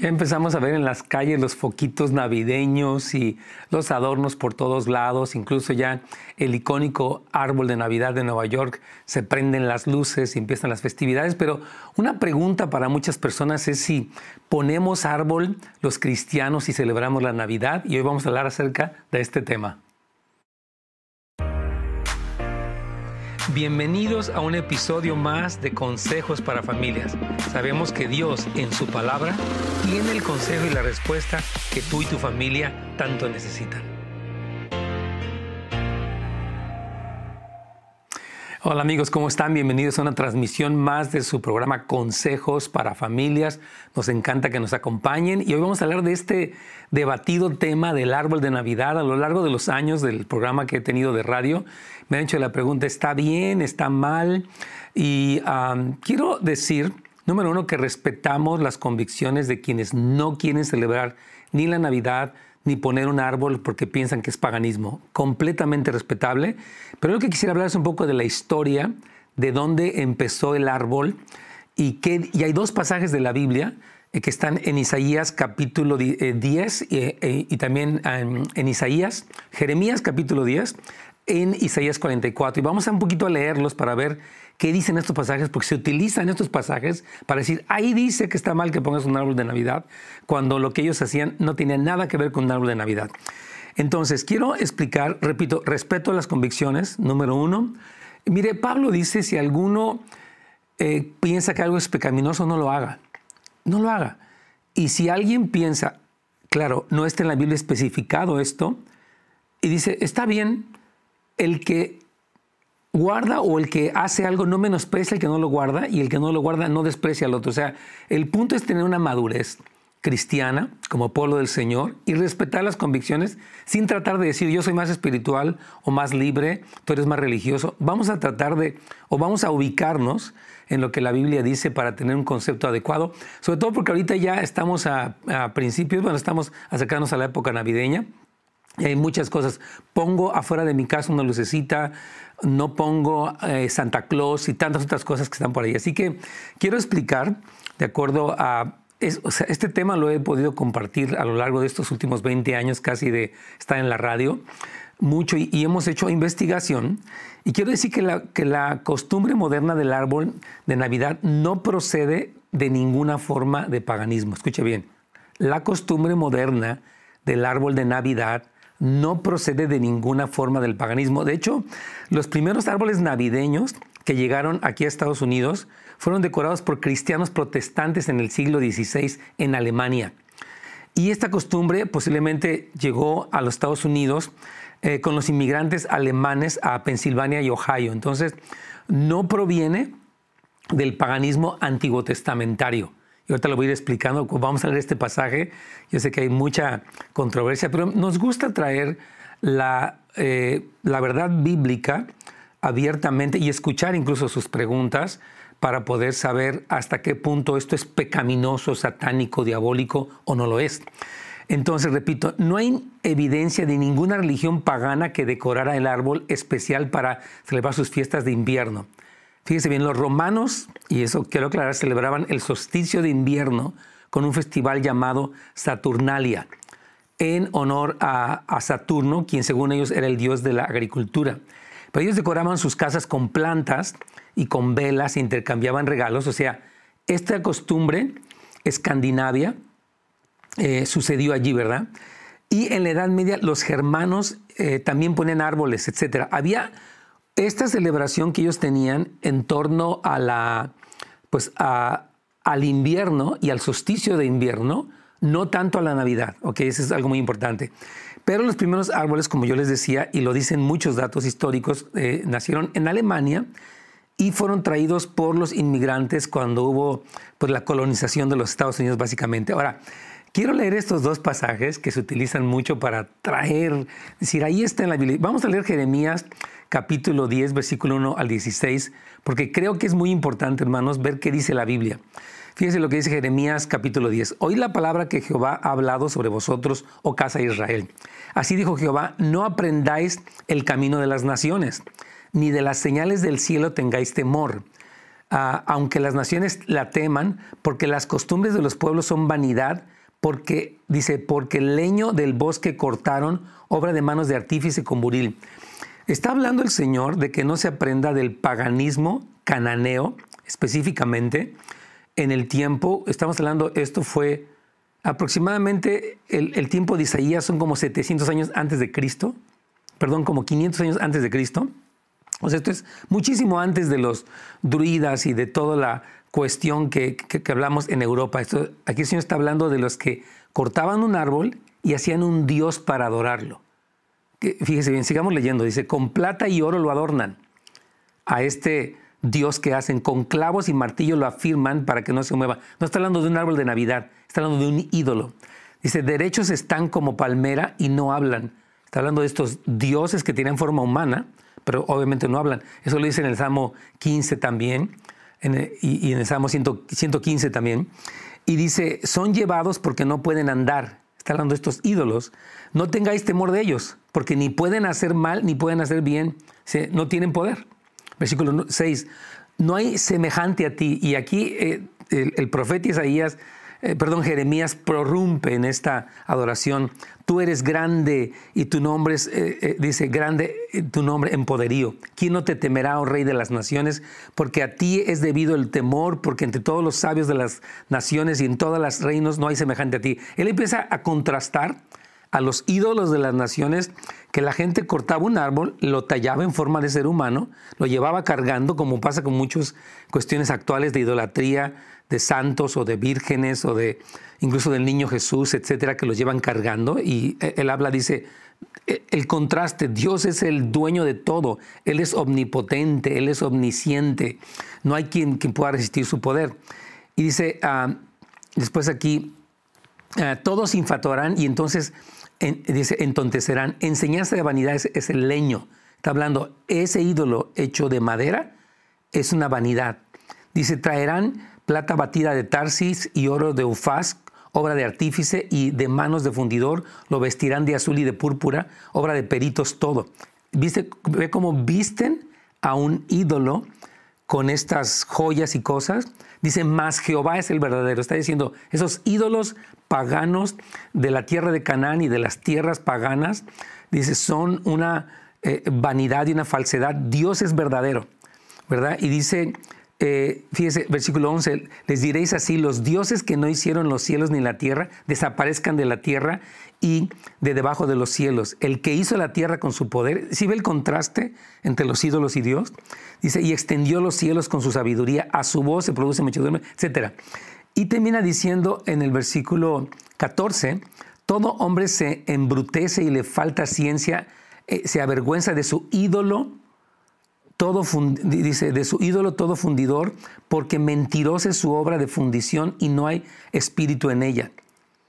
Ya empezamos a ver en las calles los foquitos navideños y los adornos por todos lados, incluso ya el icónico árbol de Navidad de Nueva York, se prenden las luces y empiezan las festividades, pero una pregunta para muchas personas es si ponemos árbol los cristianos y celebramos la Navidad. Y hoy vamos a hablar acerca de este tema. Bienvenidos a un episodio más de Consejos para Familias. Sabemos que Dios en su palabra tiene el consejo y la respuesta que tú y tu familia tanto necesitan. Hola amigos, ¿cómo están? Bienvenidos a una transmisión más de su programa Consejos para Familias. Nos encanta que nos acompañen y hoy vamos a hablar de este debatido tema del árbol de Navidad. A lo largo de los años del programa que he tenido de radio, me han hecho la pregunta, ¿está bien? ¿Está mal? Y quiero decir, número uno, que respetamos las convicciones de quienes no quieren celebrar ni la Navidad, ni poner un árbol porque piensan que es paganismo. Completamente respetable. Pero lo que quisiera hablar es un poco de la historia, de dónde empezó el árbol y, y hay dos pasajes de la Biblia eh, que están en Isaías capítulo 10 eh, eh, y también en Isaías, Jeremías capítulo 10, en Isaías 44. Y vamos a un poquito a leerlos para ver qué dicen estos pasajes, porque se utilizan estos pasajes para decir, ahí dice que está mal que pongas un árbol de Navidad, cuando lo que ellos hacían no tenía nada que ver con un árbol de Navidad. Entonces, quiero explicar, repito, respeto a las convicciones, número uno. Mire, Pablo dice, si alguno eh, piensa que algo es pecaminoso, no lo haga. No lo haga. Y si alguien piensa, claro, no está en la Biblia especificado esto, y dice, está bien, el que guarda o el que hace algo no menosprecia al que no lo guarda y el que no lo guarda no desprecia al otro. O sea, el punto es tener una madurez cristiana como pueblo del Señor y respetar las convicciones sin tratar de decir yo soy más espiritual o más libre, tú eres más religioso. Vamos a tratar de o vamos a ubicarnos en lo que la Biblia dice para tener un concepto adecuado, sobre todo porque ahorita ya estamos a, principios, bueno, estamos acercándonos a la época navideña hay muchas cosas. Pongo afuera de mi casa una lucecita, no pongo eh, Santa Claus y tantas otras cosas que están por ahí. Así que quiero explicar, de acuerdo a... este tema lo he podido compartir a lo largo de estos últimos 20 años casi de estar en la radio, mucho y, hemos hecho investigación. Y quiero decir que la, que la costumbre moderna del árbol de Navidad no procede de ninguna forma de paganismo. Escuche bien, la costumbre moderna del árbol de Navidad no procede de ninguna forma del paganismo. De hecho, los primeros árboles navideños que llegaron aquí a Estados Unidos fueron decorados por cristianos protestantes en el siglo XVI en Alemania. Y esta costumbre posiblemente llegó a los Estados Unidos eh, con los inmigrantes alemanes a Pensilvania y Ohio. Entonces, no proviene del paganismo antiguo testamentario. Y ahorita lo voy a ir explicando. Vamos a leer este pasaje. Yo sé que hay mucha controversia, pero nos gusta traer la, eh, la verdad bíblica abiertamente y escuchar incluso sus preguntas para poder saber hasta qué punto esto es pecaminoso, satánico, diabólico o no lo es. Entonces, repito, no hay evidencia de ninguna religión pagana que decorara el árbol especial para celebrar sus fiestas de invierno. Fíjense bien, los romanos, y eso quiero aclarar, celebraban el solsticio de invierno con un festival llamado Saturnalia, en honor a, Saturno, quien según ellos era el dios de la agricultura. Pero ellos decoraban sus casas con plantas y con velas, e intercambiaban regalos, o sea, esta costumbre escandinavia eh, sucedió allí, ¿verdad? Y en la Edad Media los germanos eh, también ponen árboles, etc. Había esta celebración que ellos tenían en torno a la, pues al invierno y al solsticio de invierno, no tanto a la Navidad, ¿ok? Eso es algo muy importante. Pero los primeros árboles, como yo les decía, y lo dicen muchos datos históricos, eh, nacieron en Alemania y fueron traídos por los inmigrantes cuando hubo pues, la colonización de los Estados Unidos, básicamente. Ahora, quiero leer estos dos pasajes que se utilizan mucho para traer, decir, ahí está en la Biblia. Vamos a leer Jeremías capítulo 10, versículo 1 al 16, porque creo que es muy importante, hermanos, ver qué dice la Biblia. Fíjense lo que dice Jeremías capítulo 10. Oí la palabra que Jehová ha hablado sobre vosotros, oh casa de Israel. Así dijo Jehová, no aprendáis el camino de las naciones, ni de las señales del cielo tengáis temor. ah, aunque las naciones la teman, porque las costumbres de los pueblos son vanidad, porque, dice, porque el leño del bosque cortaron, obra de manos de artífice con buril. Está hablando el Señor de que no se aprenda del paganismo cananeo, específicamente, en el tiempo, estamos hablando, esto fue aproximadamente el, tiempo de Isaías, son como 700 años antes de Cristo, perdón, como 500 años antes de Cristo. O sea, esto es muchísimo antes de los druidas y de toda la cuestión que, hablamos en Europa. Esto, aquí el Señor está hablando de los que cortaban un árbol y hacían un dios para adorarlo. fíjese bien, sigamos leyendo. Dice, con plata y oro lo adornan a este Dios que hacen, con clavos y martillo lo afirman para que no se mueva. No está hablando de un árbol de Navidad, está hablando de un ídolo. Dice, derechos están como palmera y no hablan. Está hablando de estos dioses que tienen forma humana, pero obviamente no hablan. Eso lo dice en el Salmo 15 también y, en el Salmo 115 también. Y dice, son llevados porque no pueden andar. Está hablando de estos ídolos. No tengáis temor de ellos, porque ni pueden hacer mal ni pueden hacer bien. No tienen poder. Versículo 6. No hay semejante a ti. Y aquí eh, el, profeta Isaías, eh, perdón, Jeremías prorrumpe en esta adoración. Tú eres grande y tu nombre es, eh, dice, grande tu nombre en poderío. ¿Quién no te temerá, oh rey de las naciones? Porque a ti es debido el temor, porque entre todos los sabios de las naciones y en todas las reinos no hay semejante a ti. Él empieza a contrastar a los ídolos de las naciones que la gente cortaba un árbol, lo tallaba en forma de ser humano, lo llevaba cargando, como pasa con muchas cuestiones actuales de idolatría de santos o de vírgenes o de incluso del niño Jesús, etcétera, que los llevan cargando. Y eh, él habla, dice, e, el contraste, Dios es el dueño de todo, Él es omnipotente, Él es omnisciente, no hay quien, quien pueda resistir su poder. Y dice, ah, después aquí, ah, todos infatuarán y entonces dice, entontecerán. Enseñanza de vanidad es, el leño. Está hablando, ese ídolo hecho de madera es una vanidad. Dice, traerán plata batida de Tarsis y oro de Ufaz, obra de artífice y de manos de fundidor, lo vestirán de azul y de púrpura, obra de peritos, todo. ¿Viste, ve cómo visten a un ídolo con estas joyas y cosas? Dice, más Jehová es el verdadero. Está diciendo, esos ídolos paganos de la tierra de Canaán y de las tierras paganas, dice, son una eh, vanidad y una falsedad. Dios es verdadero, ¿verdad? Y dice, eh, fíjese, versículo 11, les diréis así, los dioses que no hicieron los cielos ni la tierra, desaparezcan de la tierra y de debajo de los cielos. El que hizo la tierra con su poder, si ve el contraste entre los ídolos y Dios? Dice, y extendió los cielos con su sabiduría, a su voz se produce muchedumbre, etc. Y termina diciendo en el versículo 14, todo hombre se embrutece y le falta ciencia, eh, se avergüenza de su ídolo, todo dice, de su ídolo todo fundidor, porque mentirosa es su obra de fundición y no hay espíritu en ella.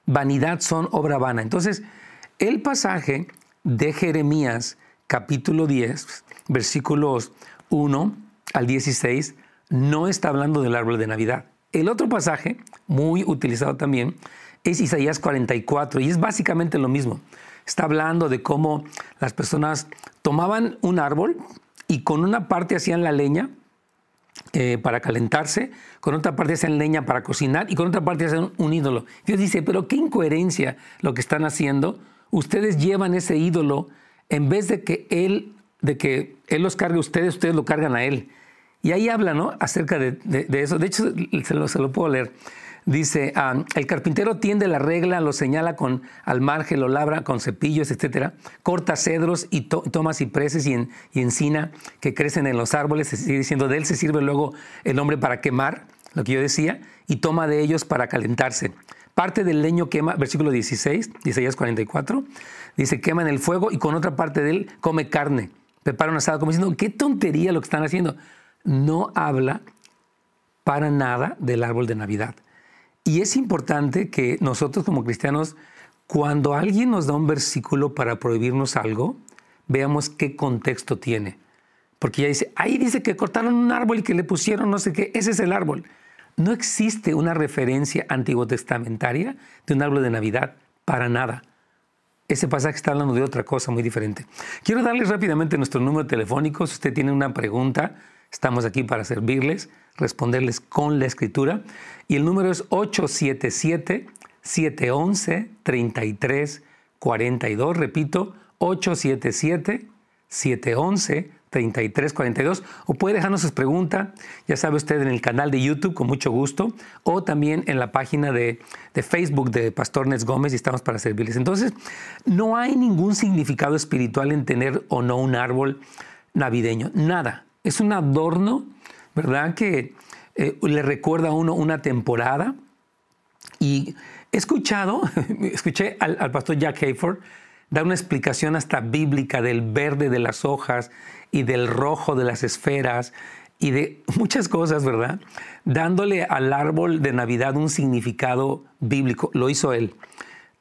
Vanidad son obra vana. Entonces, el pasaje de Jeremías capítulo 10, versículos 1 al 16, no está hablando del árbol de Navidad. El otro pasaje, muy utilizado también, es Isaías 44 y es básicamente lo mismo. Está hablando de cómo las personas tomaban un árbol y con una parte hacían la leña eh, para calentarse, con otra parte hacían leña para cocinar y con otra parte hacían un ídolo. Dios dice, pero qué incoherencia lo que están haciendo. Ustedes llevan ese ídolo en vez de que Él, de que Él los cargue a ustedes, ustedes lo cargan a Él. Y ahí habla ¿no? acerca de, eso. De hecho, se lo, se lo puedo leer. Dice, ah, el carpintero tiende la regla, lo señala con al margen, lo labra con cepillos, etc. Corta cedros y toma cipreses y, y, encina que crecen en los árboles. Se diciendo, de él se sirve luego el hombre para quemar, lo que yo decía, y toma de ellos para calentarse. Parte del leño quema, versículo 16, Isaías 44, dice, quema en el fuego y con otra parte de él come carne. Prepara un asado como diciendo, qué tontería lo que están haciendo. No habla para nada del árbol de Navidad. Y es importante que nosotros como cristianos, cuando alguien nos da un versículo para prohibirnos algo, veamos qué contexto tiene. Porque ya dice, ahí dice que cortaron un árbol y que le pusieron no sé qué, ese es el árbol. No existe una referencia antiguo testamentaria de un árbol de Navidad, para nada. Ese pasaje está hablando de otra cosa muy diferente. Quiero darles rápidamente nuestro número telefónico. Si usted tiene una pregunta, Estamos aquí para servirles, responderles con la escritura. Y el número es 877-711-3342. Repito, 877-711-3342. 3342 o puede dejarnos sus preguntas, ya sabe usted, en el canal de YouTube con mucho gusto o también en la página de, de Facebook de Pastor Nes Gómez y estamos para servirles. Entonces, no hay ningún significado espiritual en tener o no un árbol navideño, nada. Es un adorno, ¿verdad? Que eh, le recuerda a uno una temporada y he escuchado, escuché al, pastor Jack Hayford dar una explicación hasta bíblica del verde de las hojas y del rojo de las esferas y de muchas cosas, ¿verdad? Dándole al árbol de Navidad un significado bíblico. Lo hizo él.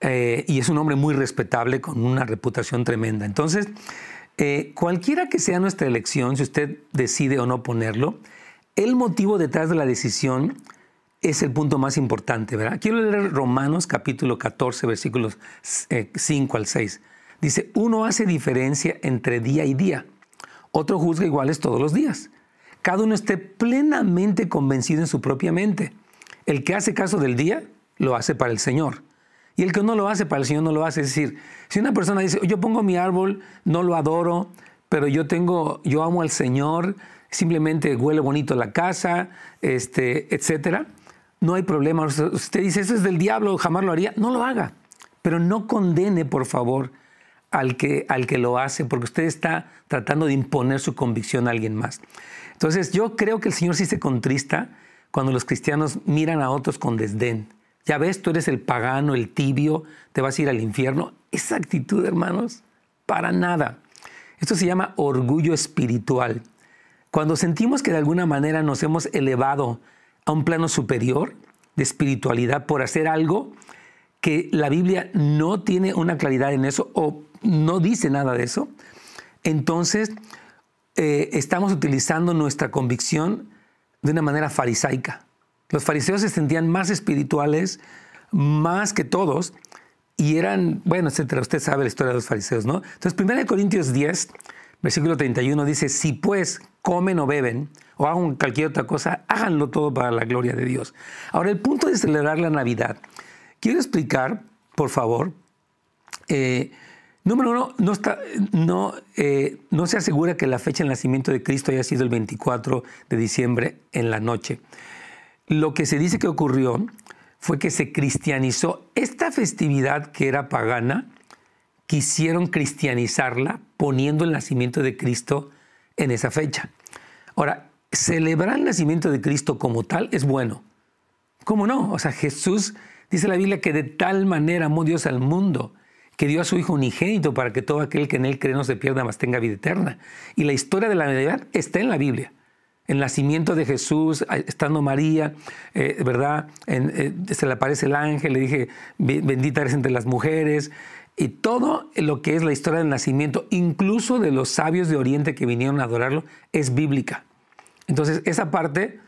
Eh, y es un hombre muy respetable con una reputación tremenda. Entonces, eh, cualquiera que sea nuestra elección, si usted decide o no ponerlo, el motivo detrás de la decisión es el punto más importante, ¿verdad? Quiero leer Romanos capítulo 14, versículos 5 eh, al 6. Dice, uno hace diferencia entre día y día otro juzga iguales todos los días. Cada uno esté plenamente convencido en su propia mente. El que hace caso del día, lo hace para el Señor. Y el que no lo hace para el Señor, no lo hace. Es decir, si una persona dice, yo pongo mi árbol, no lo adoro, pero yo tengo, yo amo al Señor, simplemente huele bonito la casa, este, etcétera, no hay problema. Usted dice, eso es del diablo, jamás lo haría. No lo haga. Pero no condene, por favor, al que, al que lo hace, porque usted está tratando de imponer su convicción a alguien más. Entonces yo creo que el Señor sí se contrista cuando los cristianos miran a otros con desdén. Ya ves, tú eres el pagano, el tibio, te vas a ir al infierno. Esa actitud, hermanos, para nada. Esto se llama orgullo espiritual. Cuando sentimos que de alguna manera nos hemos elevado a un plano superior de espiritualidad por hacer algo que la Biblia no tiene una claridad en eso o no dice nada de eso, entonces eh, estamos utilizando nuestra convicción de una manera farisaica. Los fariseos se sentían más espirituales, más que todos, y eran, bueno, etcétera. Usted sabe la historia de los fariseos, ¿no? Entonces, 1 Corintios 10, versículo 31 dice, si pues comen o beben o hagan cualquier otra cosa, háganlo todo para la gloria de Dios. Ahora, el punto de celebrar la Navidad, quiero explicar, por favor, eh, Número uno, no, eh, no se asegura que la fecha del nacimiento de Cristo haya sido el 24 de diciembre en la noche. Lo que se dice que ocurrió fue que se cristianizó esta festividad que era pagana, quisieron cristianizarla poniendo el nacimiento de Cristo en esa fecha. Ahora, celebrar el nacimiento de Cristo como tal es bueno. ¿Cómo no? O sea, Jesús dice la Biblia que de tal manera amó Dios al mundo que dio a su Hijo unigénito para que todo aquel que en él cree no se pierda, mas tenga vida eterna. Y la historia de la Navidad está en la Biblia. El nacimiento de Jesús, estando María, eh, ¿verdad? Eh, se le aparece el ángel, le dije, bendita eres entre las mujeres. Y todo lo que es la historia del nacimiento, incluso de los sabios de Oriente que vinieron a adorarlo, es bíblica. Entonces, esa parte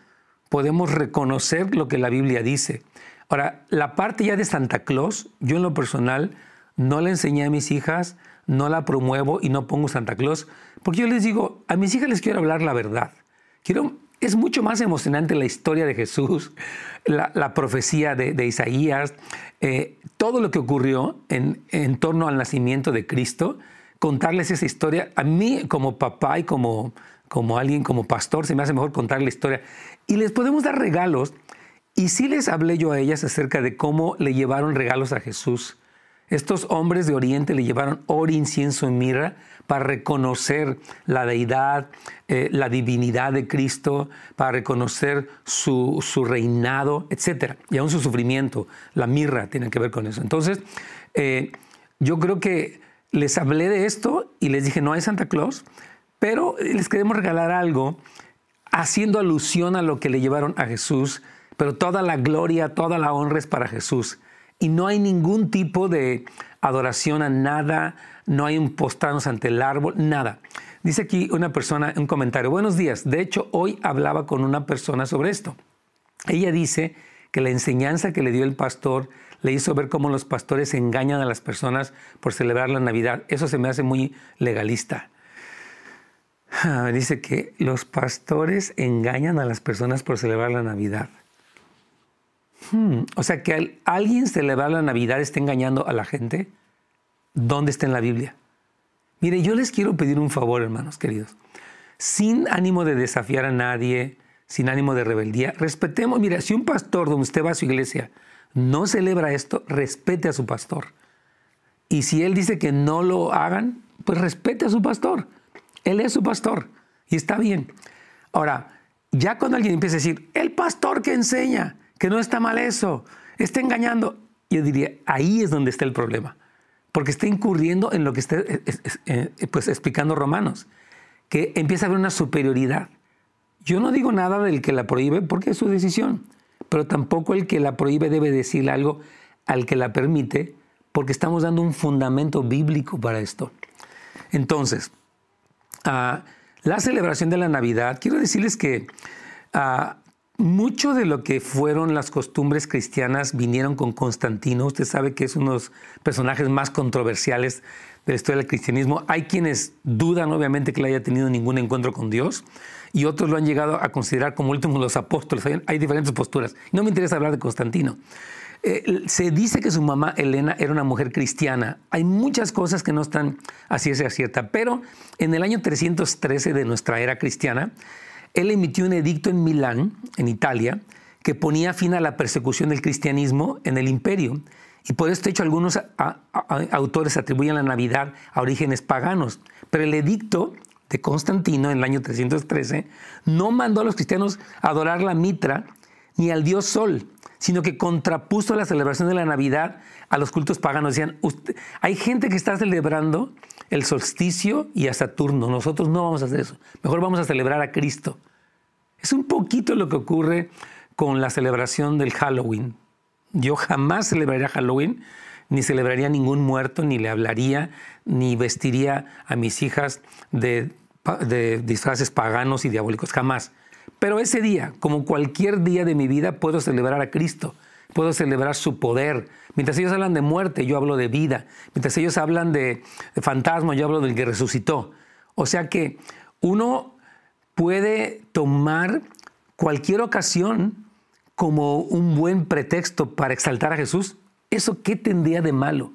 podemos reconocer lo que la Biblia dice. Ahora, la parte ya de Santa Claus, yo en lo personal, no le enseñé a mis hijas, no la promuevo y no pongo Santa Claus, porque yo les digo, a mis hijas les quiero hablar la verdad. Quiero, es mucho más emocionante la historia de Jesús, la, profecía de, Isaías, eh, todo lo que ocurrió en, en torno al nacimiento de Cristo, contarles esa historia. A mí como papá y como, como alguien, como pastor, se me hace mejor contar la historia. Y les podemos dar regalos. Y sí les hablé yo a ellas acerca de cómo le llevaron regalos a Jesús estos hombres de Oriente le llevaron oro, incienso y mirra para reconocer la deidad, eh, la divinidad de Cristo, para reconocer su, reinado, etc. Y aún su sufrimiento, la mirra tiene que ver con eso. Entonces, eh, yo creo que les hablé de esto y les dije, no hay Santa Claus, pero les queremos regalar algo haciendo alusión a lo que le llevaron a Jesús, pero toda la gloria, toda la honra es para Jesús y no hay ningún tipo de adoración a nada, no hay un postrarnos ante el árbol, nada. Dice aquí una persona, un comentario, buenos días, de hecho hoy hablaba con una persona sobre esto. Ella dice que la enseñanza que le dio el pastor le hizo ver cómo los pastores engañan a las personas por celebrar la Navidad. Eso se me hace muy legalista. Ah, dice que los pastores engañan a las personas por celebrar la Navidad. Hmm, o sea que alguien celebrar la Navidad está engañando a la gente. ¿Dónde está en la Biblia? Mire, yo les quiero pedir un favor, hermanos queridos. Sin ánimo de desafiar a nadie, sin ánimo de rebeldía, respetemos. Mira, si un pastor donde usted va a su iglesia no celebra esto, respete a su pastor. Y si él dice que no lo hagan, pues respete a su pastor. Él es su pastor y está bien. Ahora, ya cuando alguien empieza a decir, el pastor que enseña, que no está mal eso, está engañando, yo diría, ahí es donde está el problema. Porque está incurriendo en lo que está eh, eh, pues, explicando Romanos, que empieza a haber una superioridad. Yo no digo nada del que la prohíbe porque es su decisión, pero tampoco el que la prohíbe debe decirle algo al que la permite porque estamos dando un fundamento bíblico para esto. Entonces, ah, la celebración de la Navidad, quiero decirles que ah, mucho de lo que fueron las costumbres cristianas vinieron con Constantino. Usted sabe que es uno de los personajes más controversiales de la historia del cristianismo. Hay quienes dudan, obviamente, que le haya tenido ningún encuentro con Dios y otros lo han llegado a considerar como último los apóstoles. Hay, diferentes posturas. No me interesa hablar de Constantino. Eh, se dice que su mamá Elena era una mujer cristiana. Hay muchas cosas que no están así es cierta, pero en el año 313 de nuestra era cristiana, él emitió un edicto en Milán, en Italia, que ponía fin a la persecución del cristianismo en el imperio. Y por este hecho algunos autores atribuyen la Navidad a orígenes paganos. Pero el edicto de Constantino en el año 313 no mandó a los cristianos adorar la mitra ni al dios Sol, sino que contrapuso la celebración de la Navidad a los cultos paganos. Decían, hay gente que está celebrando el solsticio y a Saturno, nosotros no vamos a hacer eso, mejor vamos a celebrar a Cristo. Es un poquito lo que ocurre con la celebración del Halloween. Yo jamás celebraría Halloween, ni celebraría ningún muerto, ni le hablaría, ni vestiría a mis hijas de disfraces paganos y diabólicos, jamás. Pero ese día, como cualquier día de mi vida, puedo celebrar a Cristo, puedo celebrar su poder. Mientras ellos hablan de muerte, yo hablo de vida. Mientras ellos hablan de, de fantasma, yo hablo del que resucitó. O sea que uno puede tomar cualquier ocasión como un buen pretexto para exaltar a Jesús. ¿Eso qué tendría de malo?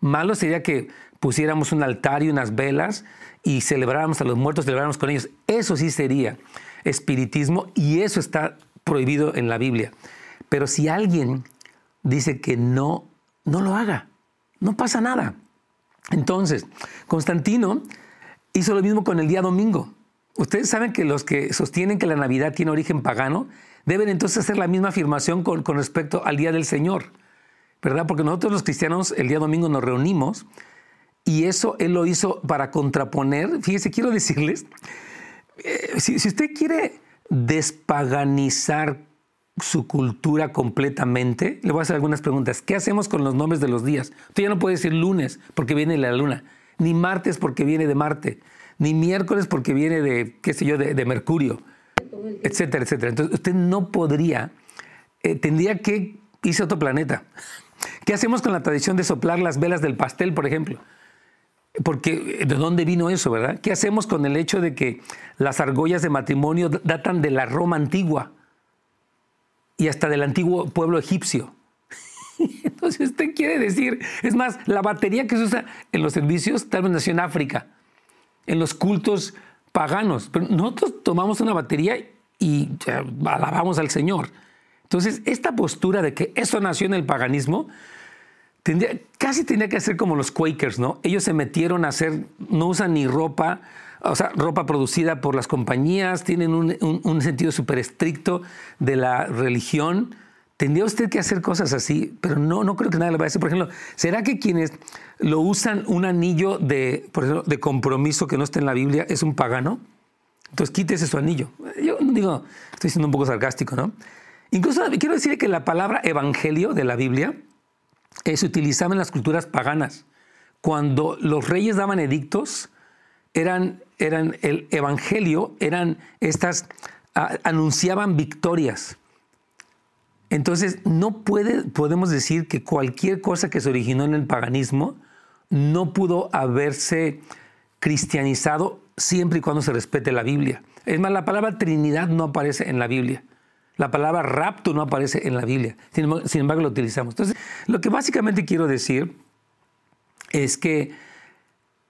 Malo sería que pusiéramos un altar y unas velas y celebráramos a los muertos, celebráramos con ellos. Eso sí sería espiritismo y eso está prohibido en la Biblia. Pero si alguien dice que no, no lo haga, no pasa nada. Entonces, Constantino hizo lo mismo con el día domingo. Ustedes saben que los que sostienen que la Navidad tiene origen pagano deben entonces hacer la misma afirmación con, con respecto al Día del Señor, ¿verdad? Porque nosotros los cristianos el día domingo nos reunimos y eso él lo hizo para contraponer. Fíjese, quiero decirles eh, si, usted quiere despaganizar su cultura completamente, le voy a hacer algunas preguntas. ¿Qué hacemos con los nombres de los días? Usted ya no puede decir lunes porque viene la luna, ni martes porque viene de Marte, ni miércoles porque viene de, qué sé yo, de, Mercurio, etcétera, etcétera. Entonces usted no podría, eh, tendría que irse a otro planeta. ¿Qué hacemos con la tradición de soplar las velas del pastel, por ejemplo? Porque ¿de dónde vino eso, verdad? ¿Qué hacemos con el hecho de que las argollas de matrimonio datan de la Roma antigua y hasta del antiguo pueblo egipcio? Entonces usted quiere decir, es más, la batería que se usa en los servicios tal vez nació en África, en los cultos paganos, pero nosotros tomamos una batería y alabamos al Señor. Entonces, esta postura de que eso nació en el paganismo, casi tendría que ser como los Quakers, ¿no? Ellos se metieron a hacer, no usan ni ropa, o sea, ropa producida por las compañías, tienen un, sentido súper estricto de la religión. Tendría usted que hacer cosas así, pero no, no creo que nadie lo vaya a hacer. Por ejemplo, ¿será que quienes lo usan un anillo de, por ejemplo, de compromiso que no está en la Biblia es un pagano? Entonces quítese su anillo. Yo digo, estoy siendo un poco sarcástico, ¿no? Incluso quiero decir que la palabra evangelio de la Biblia se utilizaba en las culturas paganas. Cuando los reyes daban edictos, eran, eran el evangelio, eran estas, anunciaban victorias. Entonces, no puede, podemos decir que cualquier cosa que se originó en el paganismo no pudo haberse cristianizado siempre y cuando se respete la Biblia. Es más, la palabra Trinidad no aparece en la Biblia. La palabra rapto no aparece en la Biblia. Sin embargo, lo utilizamos. Entonces, lo que básicamente quiero decir es que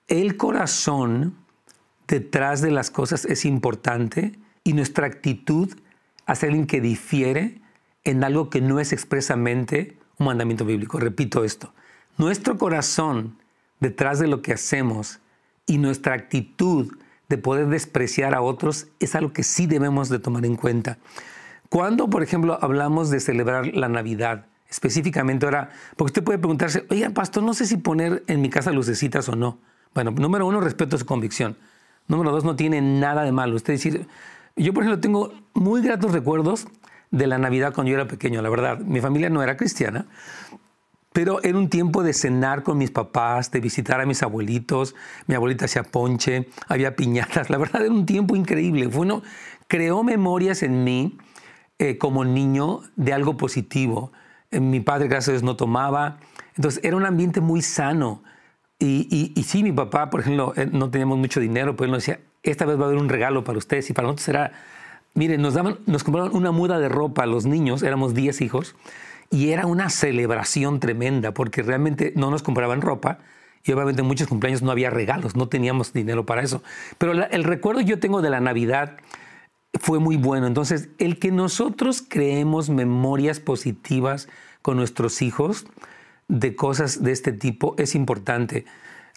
el corazón detrás de las cosas es importante y nuestra actitud hacia alguien que difiere en algo que no es expresamente un mandamiento bíblico. Repito esto. Nuestro corazón detrás de lo que hacemos y nuestra actitud de poder despreciar a otros es algo que sí debemos de tomar en cuenta. Cuando, por ejemplo, hablamos de celebrar la Navidad, específicamente ahora, porque usted puede preguntarse, oye, pastor, no sé si poner en mi casa lucecitas o no. Bueno, número uno, respeto su convicción. Número dos, no tiene nada de malo. Usted decir, yo por ejemplo tengo muy gratos recuerdos de la Navidad cuando yo era pequeño, la verdad. Mi familia no era cristiana, pero era un tiempo de cenar con mis papás, de visitar a mis abuelitos. Mi abuelita hacía ponche, había piñatas. La verdad era un tiempo increíble. Fue uno, creó memorias en mí eh, como niño de algo positivo. Eh, mi padre, gracias a Dios, no tomaba. Entonces era un ambiente muy sano. Y, sí, mi papá, por ejemplo, eh, no teníamos mucho dinero, pero él nos decía, esta vez va a haber un regalo para ustedes. Y para nosotros era, miren, nos, daban, nos compraron una muda de ropa los niños, éramos 10 hijos, y era una celebración tremenda, porque realmente no nos compraban ropa, y obviamente en muchos cumpleaños no había regalos, no teníamos dinero para eso. Pero el recuerdo que yo tengo de la Navidad fue muy bueno. Entonces, el que nosotros creemos memorias positivas con nuestros hijos, de cosas de este tipo es importante.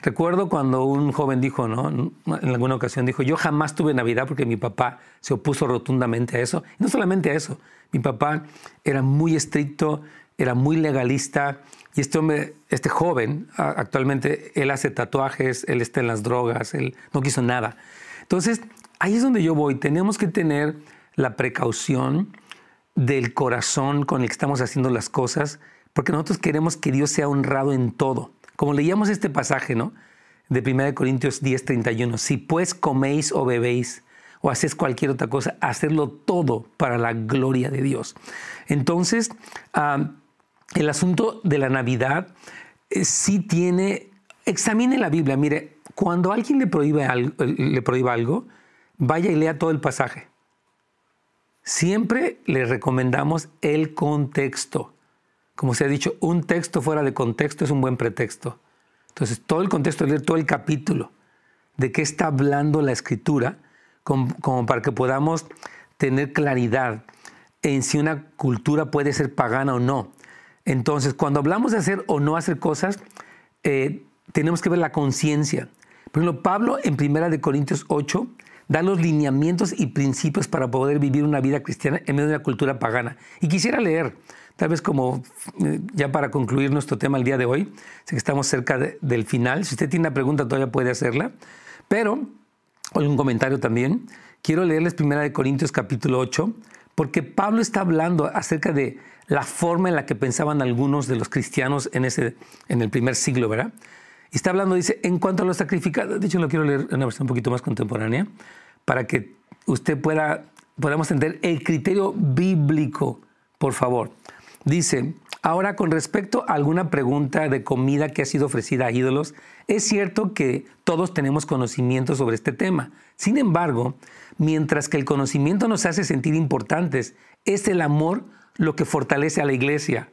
Recuerdo cuando un joven dijo, ¿no? En alguna ocasión dijo, yo jamás tuve Navidad porque mi papá se opuso rotundamente a eso. Y no solamente a eso, mi papá era muy estricto, era muy legalista. Y este hombre, este joven, actualmente, él hace tatuajes, él está en las drogas, él no quiso nada. Entonces, ahí es donde yo voy. Tenemos que tener la precaución del corazón con el que estamos haciendo las cosas porque nosotros queremos que Dios sea honrado en todo. Como leíamos este pasaje, ¿no? De 1 Corintios 10, 31. Si pues coméis o bebéis o hacéis cualquier otra cosa, hacerlo todo para la gloria de Dios. Entonces, el asunto de la Navidad eh, sí tiene, examine la Biblia. Mire, cuando alguien le prohíbe le prohíba algo, vaya y lea todo el pasaje. Siempre le recomendamos el contexto. Como se ha dicho, un texto fuera de contexto es un buen pretexto. Entonces, todo el contexto, leer todo el capítulo, de qué está hablando la escritura, como, para que podamos tener claridad en si una cultura puede ser pagana o no. Entonces, cuando hablamos de hacer o no hacer cosas, eh, tenemos que ver la conciencia. Por ejemplo, Pablo en 1 Corintios 8 da los lineamientos y principios para poder vivir una vida cristiana en medio de una cultura pagana. Y quisiera leer Tal vez como eh, ya para concluir nuestro tema el día de hoy, sé que estamos cerca del final, si usted tiene una pregunta todavía puede hacerla, pero, o un comentario también, quiero leerles primera de Corintios capítulo 8, porque Pablo está hablando acerca de la forma en la que pensaban algunos de los cristianos en, ese, en el primer siglo, ¿verdad? Y está hablando, dice, en cuanto a los sacrificados, de hecho lo quiero leer una versión un poquito más contemporánea, para que usted pueda, podamos entender el criterio bíblico, por favor. Dice, ahora con respecto a alguna pregunta de comida que ha sido ofrecida a ídolos, es cierto que todos tenemos conocimiento sobre este tema. Sin embargo, mientras que el conocimiento nos hace sentir importantes, es el amor lo que fortalece a la iglesia.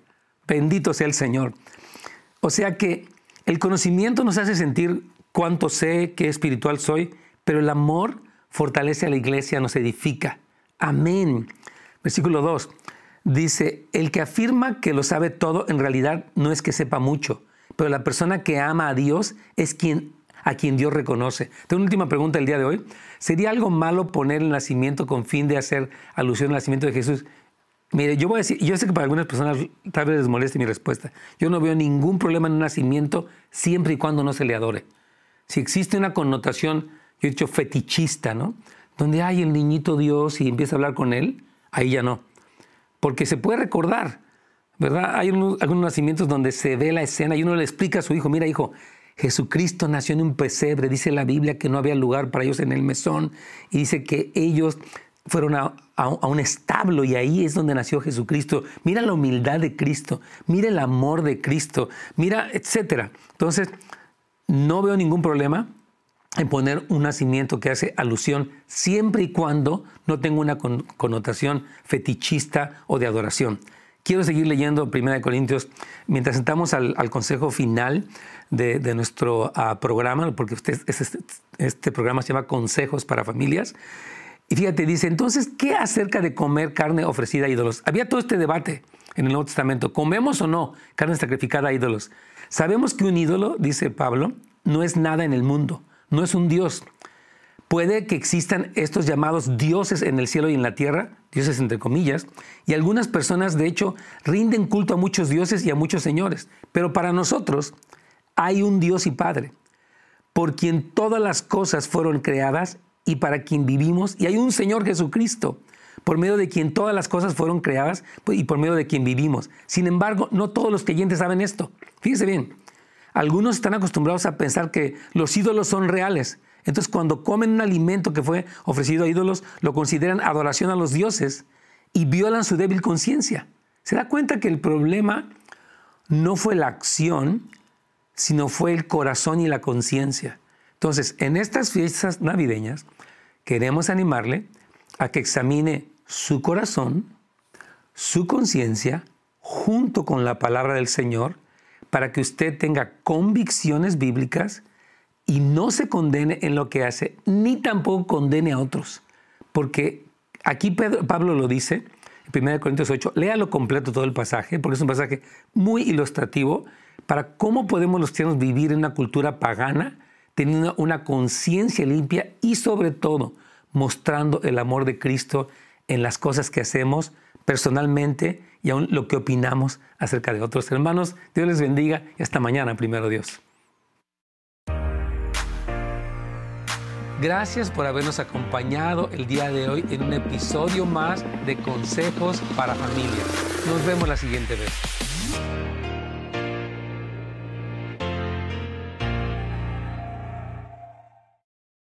Bendito sea el Señor. O sea que el conocimiento nos hace sentir cuánto sé, qué espiritual soy, pero el amor fortalece a la iglesia, nos edifica. Amén. Versículo 2 dice, el que afirma que lo sabe todo en realidad no es que sepa mucho, pero la persona que ama a Dios es quien a quien Dios reconoce. Tengo una última pregunta el día de hoy. ¿Sería algo malo poner el nacimiento con fin de hacer alusión al nacimiento de Jesús? Mire, yo voy a decir, yo sé que para algunas personas tal vez les moleste mi respuesta. Yo no veo ningún problema en un nacimiento siempre y cuando no se le adore. Si existe una connotación, yo he dicho fetichista, ¿no? Donde hay el niñito Dios y empieza a hablar con él, ahí ya no porque se puede recordar, ¿verdad? Hay algunos nacimientos donde se ve la escena y uno le explica a su hijo, mira hijo, Jesucristo nació en un pesebre, dice la Biblia que no había lugar para ellos en el mesón y dice que ellos fueron a, un establo y ahí es donde nació Jesucristo. Mira la humildad de Cristo, mira el amor de Cristo, mira, etcétera. Entonces, no veo ningún problema en poner un nacimiento que hace alusión siempre y cuando no tenga una connotación fetichista o de adoración. Quiero seguir leyendo 1 Corintios mientras sentamos al, consejo final de, nuestro ah, programa, porque usted, este, este programa se llama Consejos para Familias. Y fíjate, dice, entonces, ¿qué acerca de comer carne ofrecida a ídolos? Había todo este debate en el Nuevo Testamento. ¿Comemos o no carne sacrificada a ídolos? Sabemos que un ídolo, dice Pablo, no es nada en el mundo, no es un Dios. Puede que existan estos llamados dioses en el cielo y en la tierra, dioses entre comillas, y algunas personas de hecho rinden culto a muchos dioses y a muchos señores, pero para nosotros hay un Dios y Padre, por quien todas las cosas fueron creadas y para quien vivimos, y hay un Señor Jesucristo, por medio de quien todas las cosas fueron creadas pues, y por medio de quien vivimos. Sin embargo, no todos los creyentes saben esto. Fíjese bien, algunos están acostumbrados a pensar que los ídolos son reales, entonces, cuando comen un alimento que fue ofrecido a ídolos, lo consideran adoración a los dioses y violan su débil conciencia. Se da cuenta que el problema no fue la acción, sino fue el corazón y la conciencia. Entonces, en estas fiestas navideñas, queremos animarle a que examine su corazón, su conciencia, junto con la palabra del Señor, para que usted tenga convicciones bíblicas y no se condene en lo que hace, ni tampoco condene a otros. Porque aquí Pablo lo dice, en 1 Corintios 8, léalo completo todo el pasaje, porque es un pasaje muy ilustrativo para cómo podemos los cristianos vivir en una cultura pagana, teniendo una conciencia limpia y sobre todo mostrando el amor de Cristo en las cosas que hacemos personalmente y aún lo que opinamos acerca de otros hermanos. Dios les bendiga y hasta mañana, primero Dios. Gracias por habernos acompañado el día de hoy en un episodio más de Consejos para Familias. Nos vemos la siguiente vez.